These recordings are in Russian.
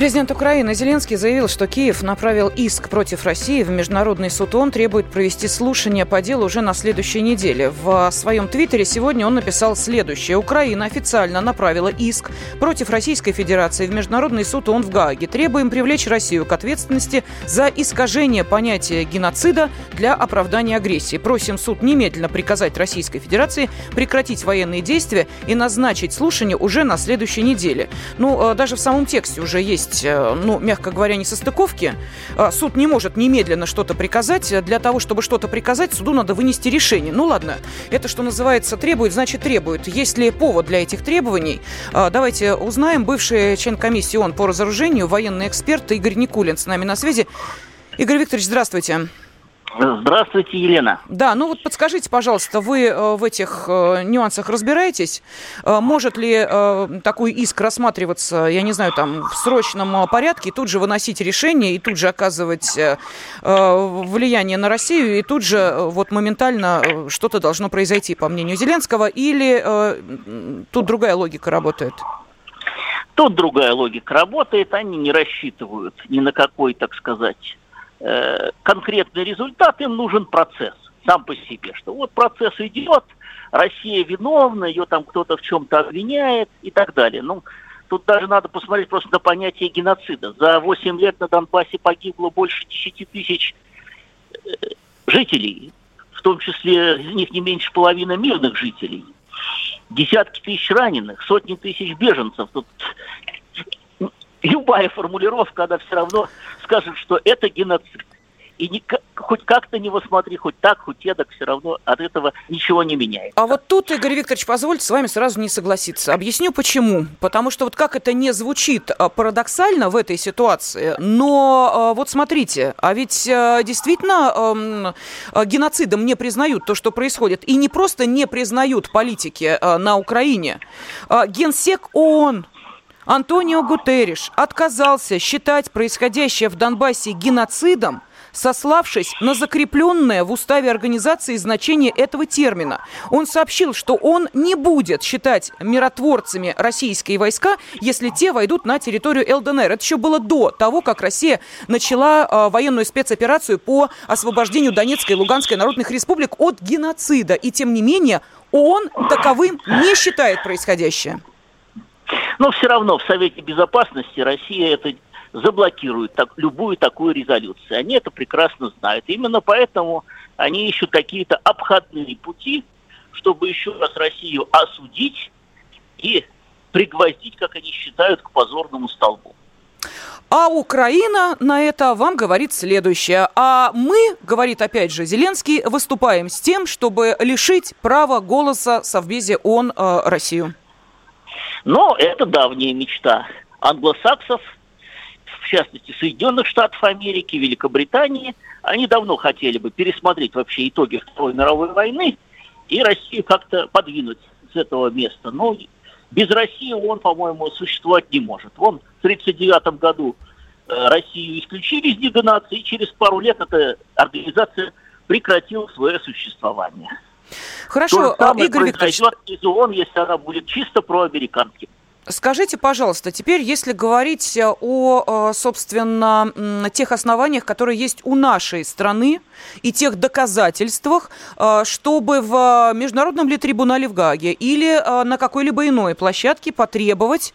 Президент Украины Зеленский заявил, что Киев направил иск против России в Международный суд. Он требует провести слушание по делу уже на следующей неделе. В своем твиттере сегодня он написал следующее. Украина официально направила иск против Российской Федерации в Международный суд ООН в Гааге. Требуем привлечь Россию к ответственности за искажение понятия геноцида для оправдания агрессии. Просим суд немедленно приказать Российской Федерации прекратить военные действия и назначить слушание уже на следующей неделе. Ну, э, даже в самом тексте уже есть есть, э, ну, мягко говоря, несостыковки. Э, суд не может немедленно что-то приказать. Для того, чтобы что-то приказать, суду надо вынести решение. Ну ладно, это, что называется, требует, значит требует. Есть ли повод для этих требований? Э, давайте узнаем. Бывший член комиссии ООН по разоружению, военный эксперт Игорь Никулин с нами на связи. Игорь Викторович, здравствуйте. Здравствуйте, Елена. Да, ну вот подскажите, пожалуйста, вы э, в этих э, нюансах разбираетесь? Э, может ли такой иск рассматриваться, я не знаю, там в срочном порядке, тут же выносить решение, и тут же оказывать влияние на Россию, и тут же вот моментально что-то должно произойти, по мнению Зеленского, или тут другая логика работает? Тут другая логика работает, они не рассчитывают ни на какой, так сказать, Э, конкретный результат, им нужен процесс сам по себе, что вот процесс идет, Россия виновна, ее там кто-то в чем-то обвиняет и так далее. Ну, тут даже надо посмотреть просто на понятие геноцида. За 8 лет на Донбассе погибло больше 10 тысяч э, жителей, в том числе из них не меньше половины мирных жителей. Десятки тысяч раненых, сотни тысяч беженцев. Тут любая формулировка, она все равно скажет, что это геноцид. И не, хоть как-то не посмотри, хоть так, хоть эдак, все равно от этого ничего не меняется. А вот тут, Игорь Викторович, позвольте с вами сразу не согласиться. Объясню почему. Потому что вот как это не звучит а, парадоксально в этой ситуации, но а, вот смотрите, а ведь а, действительно геноцидом не признают то, что происходит. И не просто не признают политики на Украине. Генсек ООН Антонио Гутерриш отказался считать происходящее в Донбассе геноцидом, сославшись на закрепленное в уставе организации значение этого термина. Он сообщил, что он не будет считать миротворцами российские войска, если те войдут на территорию ЛДНР. Это еще было до того, как Россия начала э, военную спецоперацию по освобождению Донецкой и Луганской народных республик от геноцида. И тем не менее, он таковым не считает происходящее. Но все равно в Совете Безопасности Россия это заблокирует так, любую такую резолюцию. Они это прекрасно знают. Именно поэтому они ищут какие-то обходные пути, чтобы еще раз Россию осудить и пригвоздить, как они считают, к позорному столбу. А Украина на это вам говорит следующее. А мы, говорит опять же Зеленский, выступаем с тем, чтобы лишить права голоса Совбезе ООН э, Россию. Но это давняя мечта англосаксов, в частности Соединенных Штатов Америки, Великобритании. Они давно хотели бы пересмотреть вообще итоги Второй мировой войны и Россию как-то подвинуть с этого места. Но без России он, по-моему, существовать не может. Он в 1939 году э, Россию исключили из Лиги наций, и через пару лет эта организация прекратила свое существование. Хорошо, То же Игорь Викторович... из ООН, если она будет чисто проамериканским. Скажите, пожалуйста, теперь, если говорить э, о, э, собственно, тех основаниях, которые есть у нашей страны и тех доказательствах, э, чтобы в Международном ли трибунале в Гаге или на какой-либо иной площадке потребовать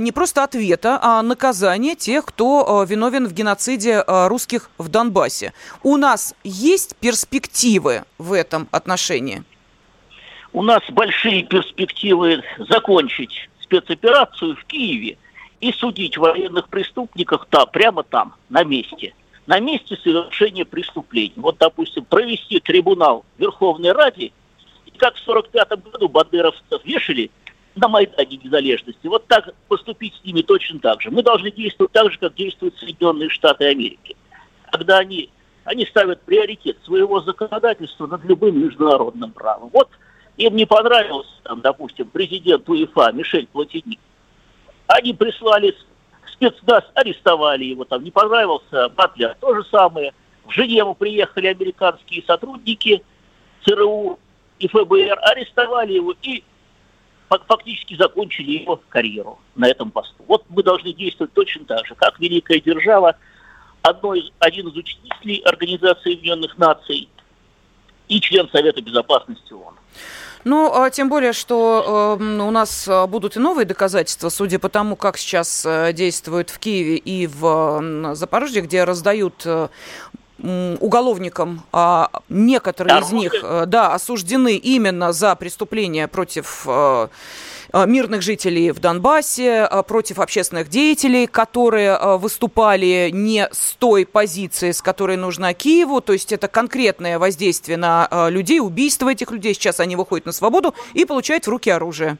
не просто ответа, а наказания тех, кто виновен в геноциде русских в Донбассе. У нас есть перспективы в этом отношении? У нас большие перспективы закончить спецоперацию в Киеве и судить военных преступников там, прямо там, на месте. На месте совершения преступлений. Вот, допустим, провести трибунал Верховной Ради, и как в 45 году бандеровцев вешали на Майдане Незалежности, вот так поступить с ними точно так же. Мы должны действовать так же, как действуют Соединенные Штаты Америки. Когда они, они ставят приоритет своего законодательства над любым международным правом. Вот им не понравился, там, допустим, президент УЕФА Мишель Платини. Они прислали спецназ арестовали его, там не понравился Батлер, то же самое. В Женеву приехали американские сотрудники ЦРУ и ФБР, арестовали его и фактически закончили его карьеру на этом посту. Вот мы должны действовать точно так же, как великая держава, одной, один из учредителей Организации Объединенных Наций и член Совета Безопасности ООН. Ну, а тем более, что э, у нас а, будут и новые доказательства, судя по тому, как сейчас э, действуют в Киеве и в Запорожье, где раздают э, уголовникам, а некоторые из них, э, да, осуждены именно за преступления против э, э, мирных жителей в Донбассе, против общественных деятелей, которые выступали не с той позиции, с которой нужна Киеву. То есть это конкретное воздействие на людей, убийство этих людей. Сейчас они выходят на свободу и получают в руки оружие.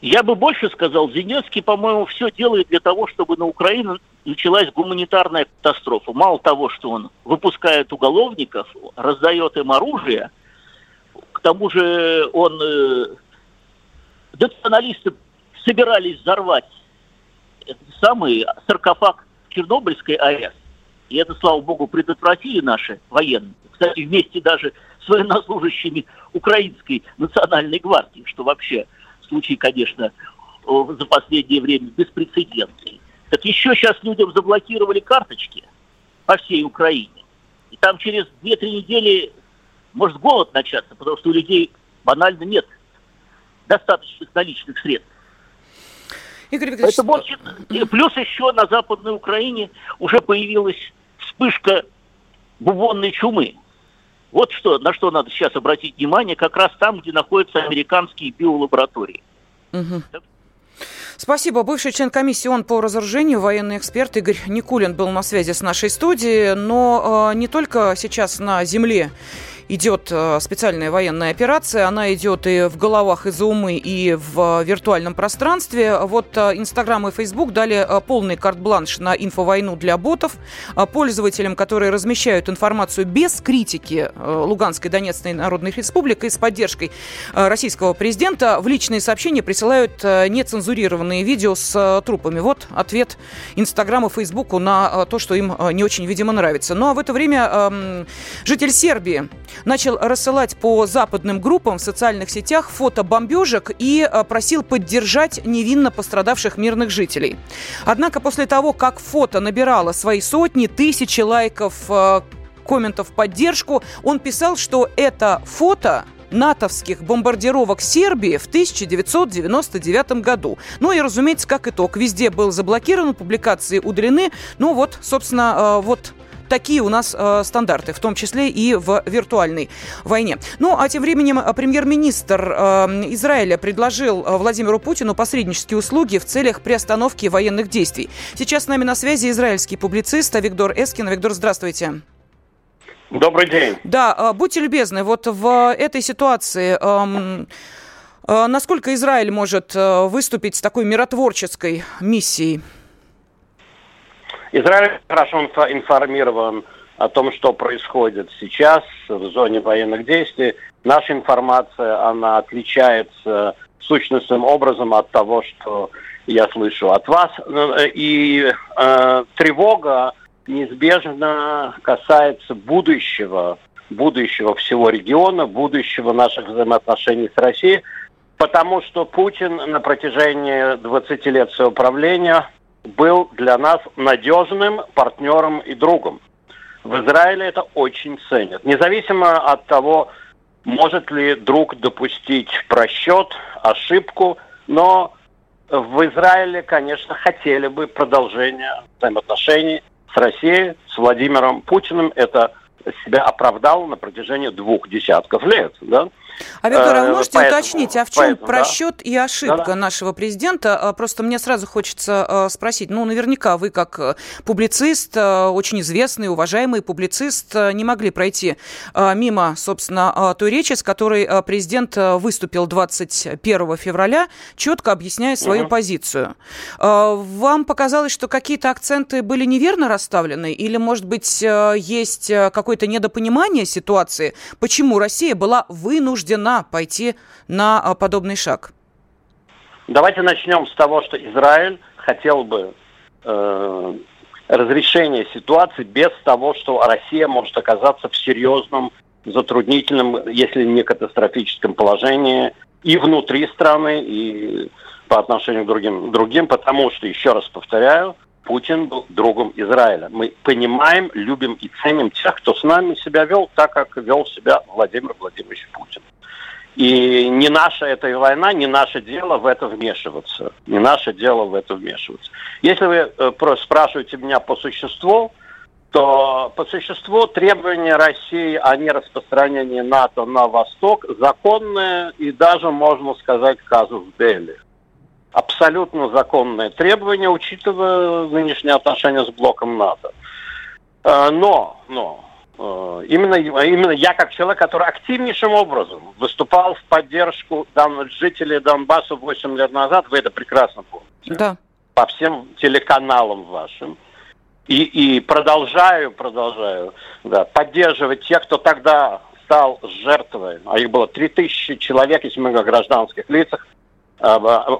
Я бы больше сказал, Зеленский, по-моему, все делает для того, чтобы на Украину началась гуманитарная катастрофа. Мало того, что он выпускает уголовников, раздает им оружие, к тому же он... Националисты собирались взорвать самый саркофаг Чернобыльской АЭС. И это, слава богу, предотвратили наши военные. Кстати, вместе даже с военнослужащими Украинской национальной гвардии, что вообще случай, конечно, за последнее время беспрецедентный. Так еще сейчас людям заблокировали карточки по всей Украине. И там через 2-3 недели может голод начаться, потому что у людей банально нет достаточных наличных средств. Игорь Викторович... Это может... Плюс еще на Западной Украине уже появилась вспышка бубонной чумы. Вот что, на что надо сейчас обратить внимание, как раз там, где находятся американские биолаборатории. Угу. Спасибо. Бывший член комиссии ООН по разоружению, военный эксперт Игорь Никулин был на связи с нашей студией. Но э, не только сейчас на земле идет э, специальная военная операция. Она идет и в головах, и за умы, и в виртуальном пространстве. Вот э, Инстаграм и Фейсбук дали э, полный карт-бланш на инфовойну для ботов. Пользователям, которые размещают информацию без критики Луганской Донецкой Народной Республики и с поддержкой российского президента, в личные сообщения присылают нецензурированные видео с трупами. Вот ответ Инстаграма и Фейсбуку на то, что им не очень, видимо, нравится. Ну а в это время эм, житель Сербии начал рассылать по западным группам в социальных сетях фото бомбежек и э, просил поддержать невинно пострадавших мирных жителей. Однако после того, как фото набирало свои сотни, тысячи лайков, э, комментов в поддержку, он писал, что это фото натовских бомбардировок Сербии в 1999 году. Ну и, разумеется, как итог, везде был заблокирован, публикации удалены. Ну вот, собственно, э, вот такие у нас э, стандарты, в том числе и в виртуальной войне. Ну, а тем временем э, премьер-министр э, Израиля предложил э, Владимиру Путину посреднические услуги в целях приостановки военных действий. Сейчас с нами на связи израильский публицист Виктор Эскин. Виктор, здравствуйте. Добрый день. Да, э, будьте любезны, вот в этой ситуации... Э, Насколько Израиль может выступить с такой миротворческой миссией? Израиль хорошо информирован о том, что происходит сейчас в зоне военных действий. Наша информация, она отличается сущностным образом от того, что я слышу от вас. И э, тревога неизбежно касается будущего, будущего всего региона, будущего наших взаимоотношений с Россией, потому что Путин на протяжении 20 лет своего правления был для нас надежным партнером и другом. В Израиле это очень ценят. Независимо от того, может ли друг допустить просчет, ошибку, но в Израиле, конечно, хотели бы продолжения взаимоотношений с Россией, с Владимиром Путиным. Это себя оправдал на протяжении двух десятков лет. Да? А, Виктор, а вы э, можете поэтому, уточнить, а в чем поэтому, просчет да. и ошибка да, нашего президента? А, просто мне сразу хочется а, спросить, ну, наверняка вы как э, публицист, э, очень известный, уважаемый публицист, не могли пройти мимо, собственно, той речи, с которой президент выступил 21 февраля, четко объясняя свою угу. позицию. Вам показалось, что какие-то акценты были неверно расставлены? Или, может быть, есть какое-то недопонимание ситуации, почему Россия была вынуждена вынуждена пойти на а, подобный шаг? Давайте начнем с того, что Израиль хотел бы э, разрешения ситуации без того, что Россия может оказаться в серьезном, затруднительном, если не катастрофическом положении и внутри страны, и по отношению к другим, другим потому что, еще раз повторяю, Путин был другом Израиля. Мы понимаем, любим и ценим тех, кто с нами себя вел так, как вел себя Владимир Владимирович Путин. И не наша эта война, не наше дело в это вмешиваться. Не наше дело в это вмешиваться. Если вы э, спрашиваете меня по существу, то по существу требования России о нераспространении НАТО на восток законные и даже, можно сказать, казус Дели абсолютно законное требование, учитывая нынешние отношения с блоком НАТО. Э, но, но, э, именно, именно я как человек, который активнейшим образом выступал в поддержку жителей Донбасса 8 лет назад, вы это прекрасно помните. Да. По всем телеканалам вашим. И, и продолжаю, продолжаю да, поддерживать тех, кто тогда стал жертвой, а их было 3000 человек, если мы о гражданских лицах,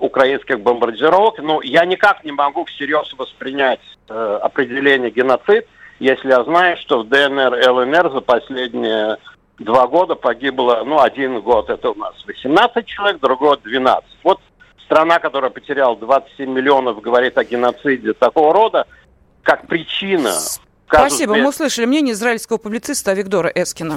украинских бомбардировок. Но я никак не могу всерьез воспринять э, определение геноцид, если я знаю, что в ДНР и ЛНР за последние два года погибло, ну, один год это у нас 18 человек, другой 12. Вот страна, которая потеряла 27 миллионов, говорит о геноциде такого рода, как причина. Спасибо. Мы услышали мнение израильского публициста Виктора Эскина.